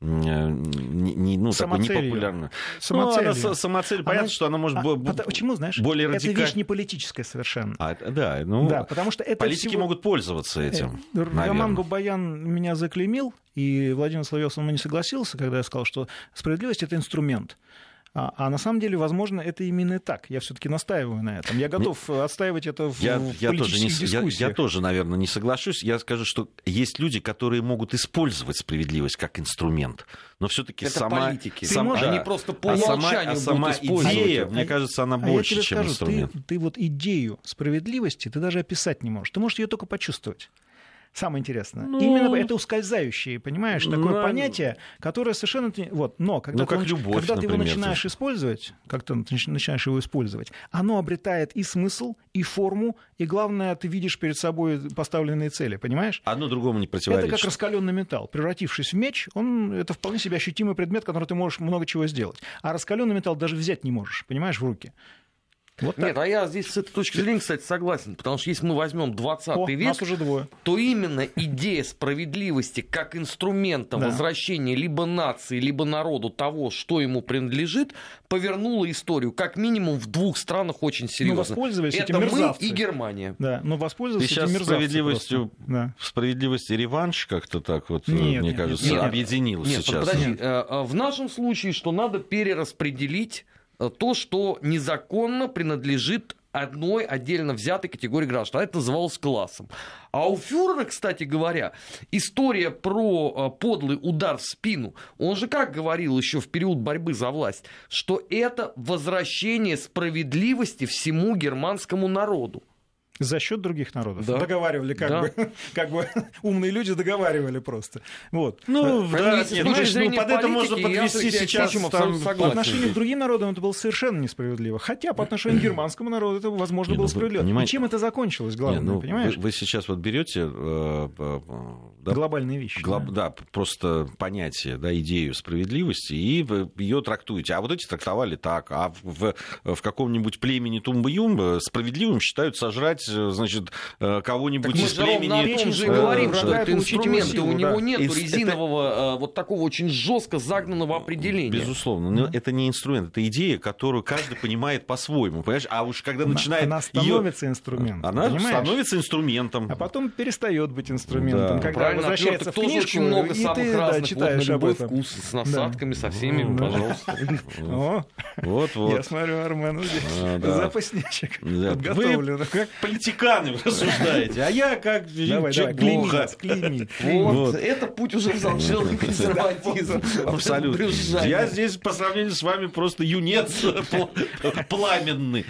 не, не, ну, такой непопулярной. Самоцелью. Ну, она самоцель, понятно, она... что она может а, быть почему, знаешь, более радикаль... Это вещь не политическая совершенно. А, да, ну, да, потому что это политики всего... могут пользоваться этим, э, Роман Бабаян меня заклеймил, и Владимир Соловьев со мной не согласился, когда я сказал, что справедливость – это инструмент. А, а на самом деле, возможно, это именно так. Я все-таки настаиваю на этом. Я готов не, отстаивать это в, я, в я тоже не, дискуссиях. Я, я тоже, наверное, не соглашусь. Я скажу, что есть люди, которые могут использовать справедливость как инструмент, но все-таки сама, политики. Сам, да, они просто по а умолчанию сама, а сама идея, мне кажется, она больше, а я тебе чем скажу, инструмент. Ты, ты вот идею справедливости ты даже описать не можешь. Ты можешь ее только почувствовать. Самое интересное. Ну... Именно это ускользающее, понимаешь, такое ну... понятие, которое совершенно... Вот, но когда, ну, как ты, любовь, когда например, ты его начинаешь тоже. использовать, как ты начинаешь его использовать, оно обретает и смысл, и форму, и главное, ты видишь перед собой поставленные цели, понимаешь? Одно другому не противоречит. Это как раскаленный металл. Превратившись в меч, он, это вполне себе ощутимый предмет, который ты можешь много чего сделать. А раскаленный металл даже взять не можешь, понимаешь, в руки. Вот Нет, а я здесь с этой точки зрения, кстати, согласен. Потому что если мы возьмем 20 О, век, нас уже двое. то именно идея справедливости как инструмента да. возвращения либо нации, либо народу того, что ему принадлежит, повернула историю как минимум в двух странах очень ну, серьезно. Но воспользовались Это этим мерзавцы. мы и Германия. Да, но воспользовались Ты сейчас этим справедливостью, да. справедливости реванш как-то так вот, нет, мне нет, кажется, нет, объединил нет, сейчас. Подожди, нет. Э, э, в нашем случае, что надо перераспределить то, что незаконно принадлежит одной отдельно взятой категории граждан. А это называлось классом. А у фюрера, кстати говоря, история про э, подлый удар в спину, он же как говорил еще в период борьбы за власть, что это возвращение справедливости всему германскому народу. За счет других народов. Да. Договаривали, как, да. бы, *laughs* как бы умные люди договаривали просто. Вот. Ну, да, нет, ну, ну, под это можно подвести сейчас. Там, по отношению к другим народам это было совершенно несправедливо. Хотя по отношению к германскому народу это, возможно, нет, было ну, справедливо. Понимаете, И чем это закончилось, главное, нет, ну, понимаешь? Вы, вы сейчас вот берете... Э, э, да, Глобальные вещи. Глоб, да. да, просто понятие, да, идею справедливости, и ее трактуете. А вот эти трактовали так. А в, в каком-нибудь племени Тумба-Юмба справедливым считают сожрать Э, значит, э, кого-нибудь из племени... Мы же и говорим, что это инструменты, у него нет резинового, э, вот такого очень жестко загнанного определения. Безусловно, но это не инструмент, это идея, которую каждый понимает по-своему, понимаешь? А уж когда начинает... Она становится инструментом, Она становится инструментом. А потом перестает быть инструментом, когда возвращается в книжку, очень много самых разных, читаешь об этом. вкус, с насадками, со всеми, пожалуйста. *laughs* Вот, вот. Я смотрю, Армен, а, *laughs* запасничек подготовлен. Политиканы рассуждаете, а я как давай, человек давай, клеймит, Вот, вот, это путь уже в замкнутый консерватизм. Абсолютно. Я здесь по сравнению с вами просто юнец пламенный.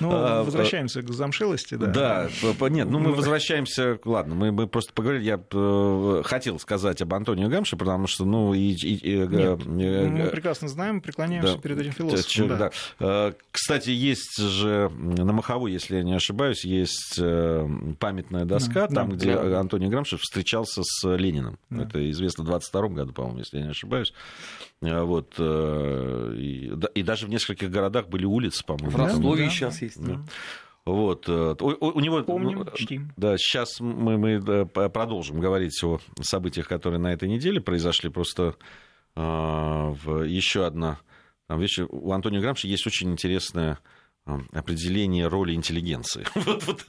Ну, а, возвращаемся к замшелости, да. Да, нет, ну мы возвращаемся, ладно, мы просто поговорили, я э, хотел сказать об Антонио Гамше, потому что, ну, и... Э, мы прекрасно знаем, преклоняемся перед этим философом. Э, кстати, есть же на Маховой, если я не ошибаюсь, есть памятная доска, там, где Антонио Грамши встречался с Лениным. Это известно в 22 году, по-моему, если я не ошибаюсь. Вот, и, и даже в нескольких городах были улицы, по-моему. В Ростове да, сейчас да. есть. Да. Вот. Э, у, у него, Помним, чтим. Да, сейчас мы, мы продолжим говорить о событиях, которые на этой неделе произошли. Просто э, в еще одна там, вещь. У Антонио Грамши есть очень интересная э, определение роли интеллигенции. *laughs* вот, вот,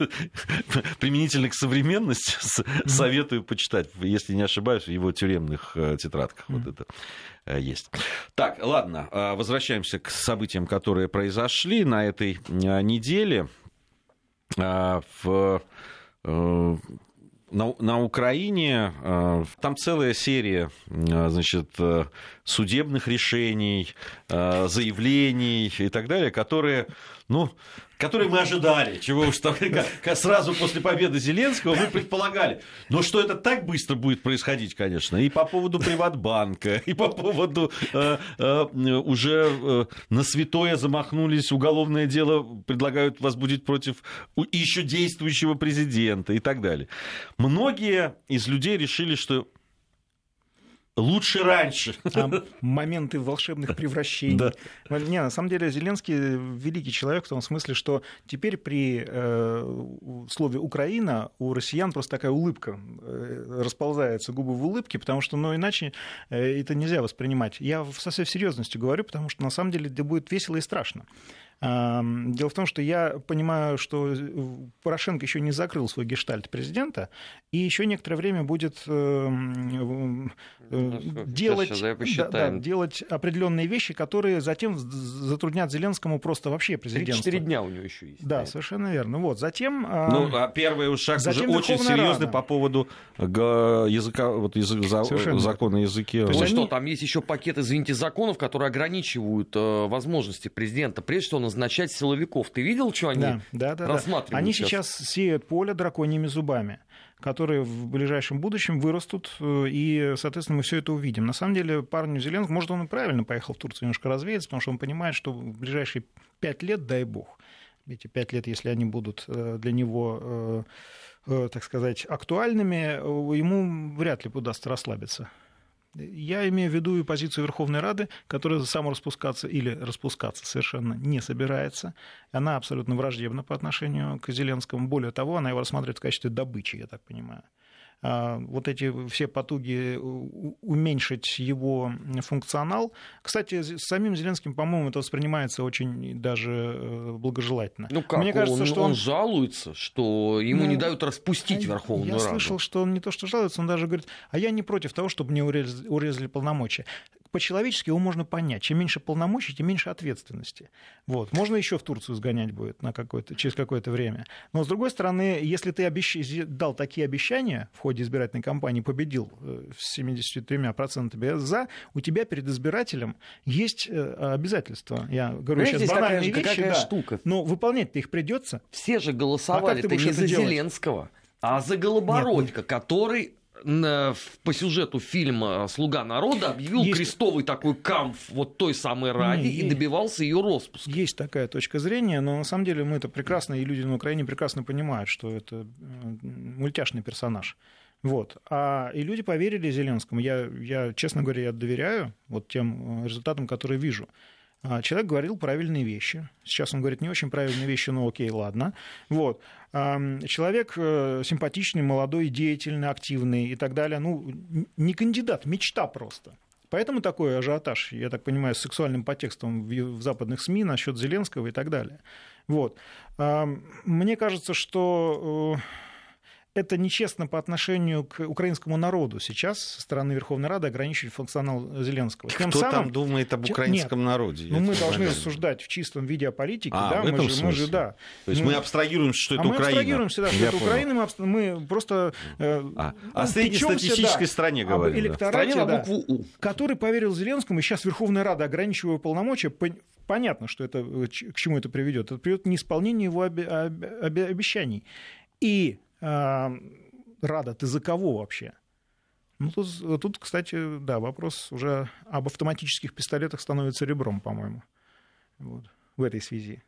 применительно к современности советую почитать, если не ошибаюсь, в его тюремных э, тетрадках. Вот это есть. Так, ладно, возвращаемся к событиям, которые произошли на этой неделе. В э, на, на Украине э, там целая серия э, значит, судебных решений, заявлений и так далее, которые ну, который мы ожидали, чего уж там, *laughs* сразу после победы Зеленского мы предполагали. Но что это так быстро будет происходить, конечно, и по поводу Приватбанка, и по поводу э, э, уже э, на святое замахнулись, уголовное дело предлагают возбудить против еще действующего президента и так далее. Многие из людей решили, что лучше раньше. А моменты волшебных превращений. Да. Не, на самом деле Зеленский великий человек в том смысле, что теперь при э, слове Украина у россиян просто такая улыбка э, расползается, губы в улыбке, потому что, ну, иначе э, это нельзя воспринимать. Я со всей серьезностью говорю, потому что на самом деле это будет весело и страшно. Дело в том, что я понимаю, что э, Порошенко еще не закрыл свой гештальт президента, и еще некоторое время будет эм, э, ну, делать, да, да, делать определенные вещи, которые затем затруднят Зеленскому просто вообще президентство. 3-4 дня у него еще есть. Да, да, совершенно верно. Вот, затем... Ну, а первый шаг уже очень серьезный по поводу языка, вот язык, закона языке. То есть, что, там есть еще пакет, извините, законов, которые ограничивают э, возможности президента. Прежде всего, назначать силовиков. Ты видел, что они да, да, да, рассматривают? Да. Они сейчас? сейчас сеют поле драконьими зубами которые в ближайшем будущем вырастут, э, и, соответственно, мы все это увидим. На самом деле, парню Зеленский, может, он и правильно поехал в Турцию немножко развеяться, потому что он понимает, что в ближайшие пять лет, дай бог, эти пять лет, если они будут э, для него, э, так сказать, актуальными, ему вряд ли удастся расслабиться. Я имею в виду и позицию Верховной Рады, которая самораспускаться или распускаться совершенно не собирается. Она абсолютно враждебна по отношению к Зеленскому. Более того, она его рассматривает в качестве добычи, я так понимаю. А, вот эти все потуги уменьшить его функционал. Кстати, с самим Зеленским, по-моему, это воспринимается очень даже э, благожелательно. Ну как? Мне кажется, он, что он... он жалуется, что ему ну, не дают распустить Верховную я Раду. Я слышал, что он не то что жалуется, он даже говорит, а я не против того, чтобы мне урезали, урезали полномочия по-человечески его можно понять. Чем меньше полномочий, тем меньше ответственности. Вот. Можно еще в Турцию сгонять будет на какое-то, через какое-то время. Но, с другой стороны, если ты обещ... дал такие обещания в ходе избирательной кампании, победил э, с 73% за, у тебя перед избирателем есть э, обязательства. Я говорю Знаете, сейчас банальные какая, вещи, да, штука. но выполнять-то их придется. Все же голосовали-то а не за делать? Зеленского, а за Голобородько, Нет, который по сюжету фильма «Слуга народа» объявил есть... крестовый такой камф вот той самой Ради и добивался ее распуска. Есть такая точка зрения, но на самом деле мы это прекрасно, и люди на Украине прекрасно понимают, что это э, мультяшный персонаж. Вот. А, и люди поверили Зеленскому. Я, я, честно говоря, я доверяю вот тем э, результатам, которые вижу. А, человек говорил правильные вещи. Сейчас он говорит не очень правильные вещи, но окей, ладно. Вот. Человек э, симпатичный, молодой, деятельный, активный и так далее. Ну, не кандидат, мечта просто. Поэтому такой ажиотаж, я так понимаю, с сексуальным подтекстом в западных СМИ насчет Зеленского и так далее. Вот. Мне кажется, что это нечестно по отношению к украинскому народу сейчас со стороны Верховной Рады ограничивать функционал Зеленского. Тем Кто самым... там думает об украинском Нет, народе? Ну, мы должны рассуждать в чистом виде о политике. А, да, в этом мы, же, мы же, да. То есть мы, мы абстрагируемся, что а это мы Украина. абстрагируемся, да, что это Украина, мы, мы просто... Э, а, ну, о среднестатистической да, стране говорим. Электорате, да. на букву У. Который поверил Зеленскому, и сейчас Верховная Рада, ограничивая полномочия, понятно, что это, к чему это приведет. Это приведет к неисполнению его обещаний. И а, Рада, ты за кого вообще? Ну, тут, тут, кстати, да, вопрос уже об автоматических пистолетах становится ребром, по-моему, вот, в этой связи.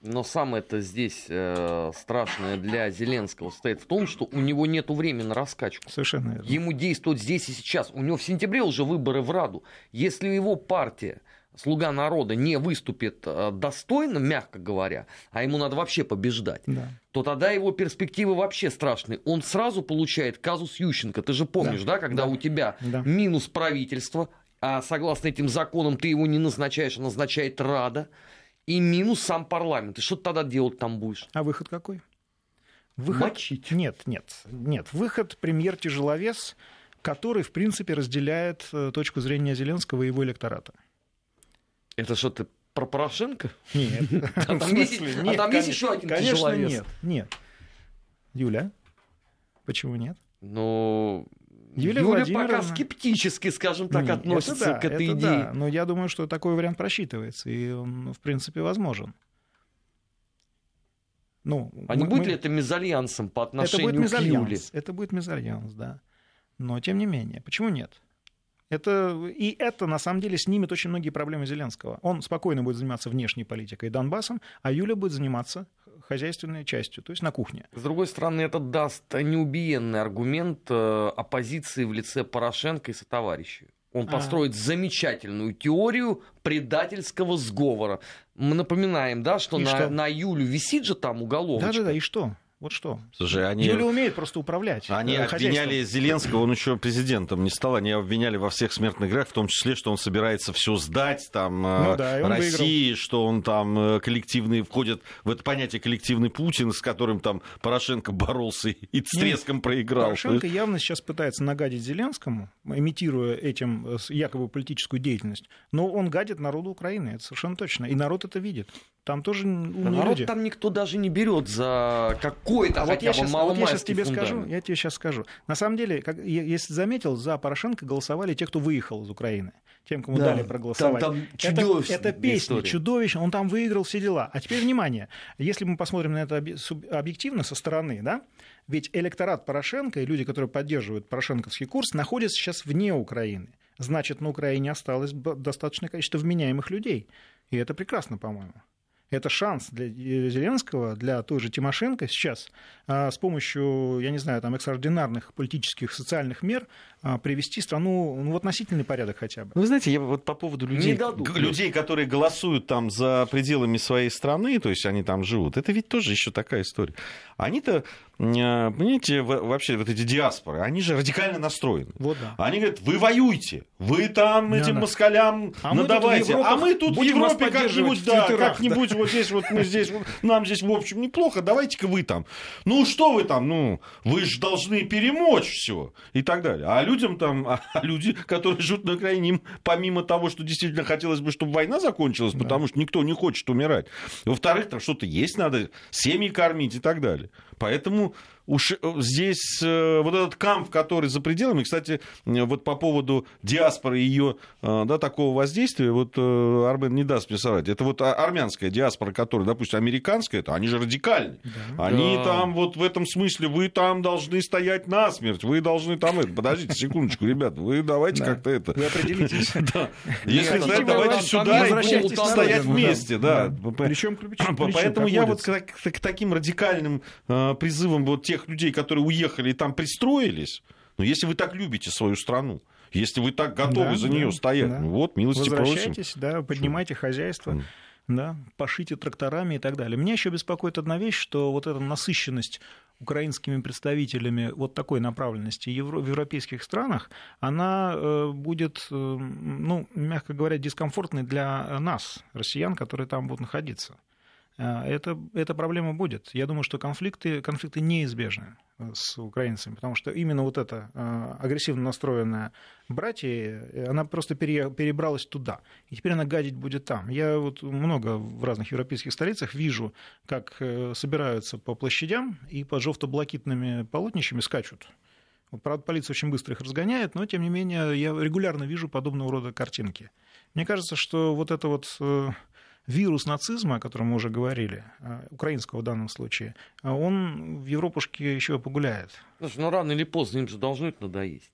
Но самое это здесь э, страшное для Зеленского стоит в том, что у него нет времени на раскачку. Совершенно верно. Ему действовать здесь и сейчас. У него в сентябре уже выборы в Раду. Если его партия слуга народа не выступит э, достойно, мягко говоря, а ему надо вообще побеждать, да. то тогда его перспективы вообще страшные. Он сразу получает казус Ющенко. Ты же помнишь, да, да когда да. у тебя да. минус правительство, а согласно этим законам ты его не назначаешь, а назначает Рада, и минус сам парламент. И что ты тогда делать там будешь? А выход какой? Выход... Мочить. Нет, нет, нет. Выход премьер-тяжеловес, который, в принципе, разделяет э, точку зрения Зеленского и его электората. Это что, ты про Порошенко? Нет. *laughs* А там есть еще один Конечно, нет. Нет. Юля? Почему нет? Ну, Юлия, Юля пока скептически, скажем так, Нет, относится да, к этой идее. Да, но я думаю, что такой вариант просчитывается, и он, в принципе, возможен. Ну, а мы, не будет мы... ли это мезальянсом по отношению это будет к Юле? Это будет мезальянс, да. Но, тем не менее, почему нет? Это, и это, на самом деле, снимет очень многие проблемы Зеленского. Он спокойно будет заниматься внешней политикой Донбассом, а Юля будет заниматься хозяйственной частью, то есть на кухне. С другой стороны, это даст неубиенный аргумент э, оппозиции в лице Порошенко и сотоварищей. Он а. построит замечательную теорию предательского сговора. Мы напоминаем, да, что, на, что? на Юлю висит же там уголовочка. Да-да-да, и что? Вот что. Слушай, они... Юля умеет просто управлять. Они э, обвиняли Зеленского, он еще президентом не стал, они обвиняли во всех смертных грехах, в том числе, что он собирается все сдать там э, ну, да, России, выиграл. что он там э, коллективный, входит в это понятие коллективный Путин, с которым там Порошенко боролся и с треском Нет, проиграл. Порошенко явно сейчас пытается нагадить Зеленскому, имитируя этим якобы политическую деятельность, но он гадит народу Украины, это совершенно точно, и народ это видит. Там тоже умные народ люди. там никто даже не берет за какой-то а вот я сейчас, вот я сейчас тебе фундамент. скажу, я тебе сейчас скажу. На самом деле, как, если заметил, за Порошенко голосовали те, кто выехал из Украины. Тем, кому да, дали проголосовать. Там, там это, это песня, история. чудовищно, он там выиграл все дела. А теперь внимание, если мы посмотрим на это объективно со стороны, да, ведь электорат Порошенко и люди, которые поддерживают порошенковский курс, находятся сейчас вне Украины. Значит, на Украине осталось достаточное количество вменяемых людей. И это прекрасно, по-моему. Это шанс для Зеленского, для той же Тимошенко сейчас а, с помощью, я не знаю, там, экстраординарных политических, социальных мер а, привести страну ну, в относительный порядок хотя бы. Вы знаете, я вот по поводу людей, людей, которые голосуют там за пределами своей страны, то есть они там живут, это ведь тоже еще такая история. Они-то а, понимаете, вообще вот эти диаспоры, они же радикально настроены. Вот, да. Они говорят, вы воюете, вы там этим да, москалям а надавайте, мы а мы тут в Европе как-нибудь, да, как-нибудь. Вот здесь вот мы здесь, вот, нам здесь в общем неплохо, давайте-ка вы там. Ну что вы там, ну вы же должны перемочь все и так далее. А людям там, а люди, которые живут на Украине, им помимо того, что действительно хотелось бы, чтобы война закончилась, да. потому что никто не хочет умирать. Во-вторых, там что-то есть, надо семьи кормить и так далее. Поэтому уж э, здесь э, вот этот камп, который за пределами, кстати, вот по поводу диаспоры и ее э, да, такого воздействия, вот Армен не даст мне соврать, это вот армянская диаспора, которая, допустим, американская, это они же радикальны. Да. Они да. там вот в этом смысле, вы там должны стоять насмерть, вы должны там это, подождите секундочку, ребята, вы давайте да. как-то это... Вы определитесь. *laughs* Если знаете, давайте сюда и стоять вместе, да. Причем *laughs* Поэтому я вот к таким радикальным призывам вот тех тех людей, которые уехали и там пристроились, но если вы так любите свою страну, если вы так готовы да, за да, нее стоять, да. ну вот, милости Возвращайтесь, просим. да, поднимайте Что? хозяйство. Mm. Да, пошите тракторами и так далее. Меня еще беспокоит одна вещь, что вот эта насыщенность украинскими представителями вот такой направленности в европейских странах, она э, будет, э, ну, мягко говоря, дискомфортной для нас, россиян, которые там будут находиться. Это, эта проблема будет. Я думаю, что конфликты, конфликты неизбежны с украинцами, потому что именно вот эта агрессивно настроенная братья, она просто перебралась туда, и теперь она гадить будет там. Я вот много в разных европейских столицах вижу, как собираются по площадям и под желто-блакитными полотнищами скачут Правда, полиция очень быстро их разгоняет, но, тем не менее, я регулярно вижу подобного рода картинки. Мне кажется, что вот это вот э, вирус нацизма, о котором мы уже говорили, э, украинского в данном случае, он в Европушке еще погуляет. Слушай, ну рано или поздно им же должно это надоесть.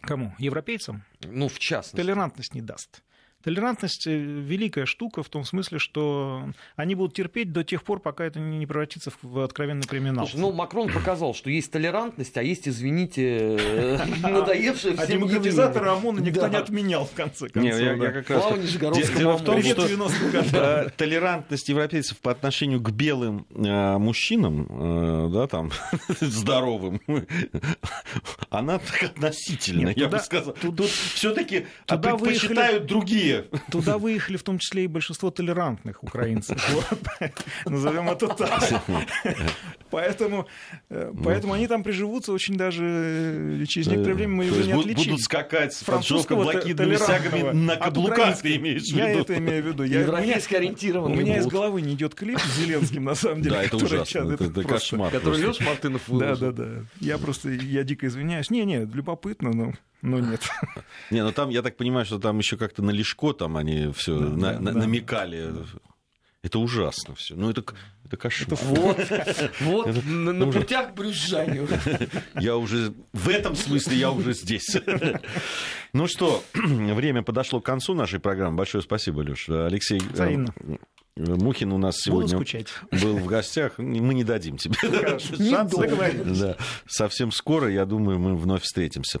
Кому? Европейцам? Ну, в частности. Толерантность не даст. Толерантность э, великая штука в том смысле, что они будут терпеть до тех пор, пока это не превратится в откровенный криминал. Слушай, ну, Макрон показал, что есть толерантность, а есть, извините, *laughs* э, надоевшие всем А демократизатора ОМОНа никто не отменял, в конце концов. Не, я как раз... Дело в том, что толерантность европейцев по отношению к белым э, мужчинам, да, там, *laughs* здоровым, *laughs* она так относительная, я бы сказал. Тут все-таки предпочитают другие *laughs* Туда выехали в том числе и большинство толерантных украинцев. *laughs* Назовем это так. Поэтому, э, поэтому они там приживутся очень даже э, через некоторое время мы уже не отличим. Будут скакать с поджогом блокидными стягами на каблуках, ты имеешь в виду? Я это имею в виду. Европейски ориентированный. У меня из головы не идет клип с Зеленским, на самом деле. Да, это ужасно. Это кошмар. Который Леш Мартынов. Да, да, да. Я просто, я дико извиняюсь. Не-не, любопытно, но но нет. *laughs* Не, ну там, я так понимаю, что там еще как-то на Лешко там они все да, на, да, на, да. намекали. Это ужасно все. Ну, это, это кошмар. Вот, вот это, на, на уже... путях к брюзжанию. Я уже, в этом смысле я уже здесь. *laughs* Ну что, *clears throat* время подошло к концу нашей программы. Большое спасибо, Леш. Алексей э, Взаимно. Мухин у нас сегодня был в гостях. Мы не дадим тебе *laughs* шанс. Да. Совсем скоро, я думаю, мы вновь встретимся.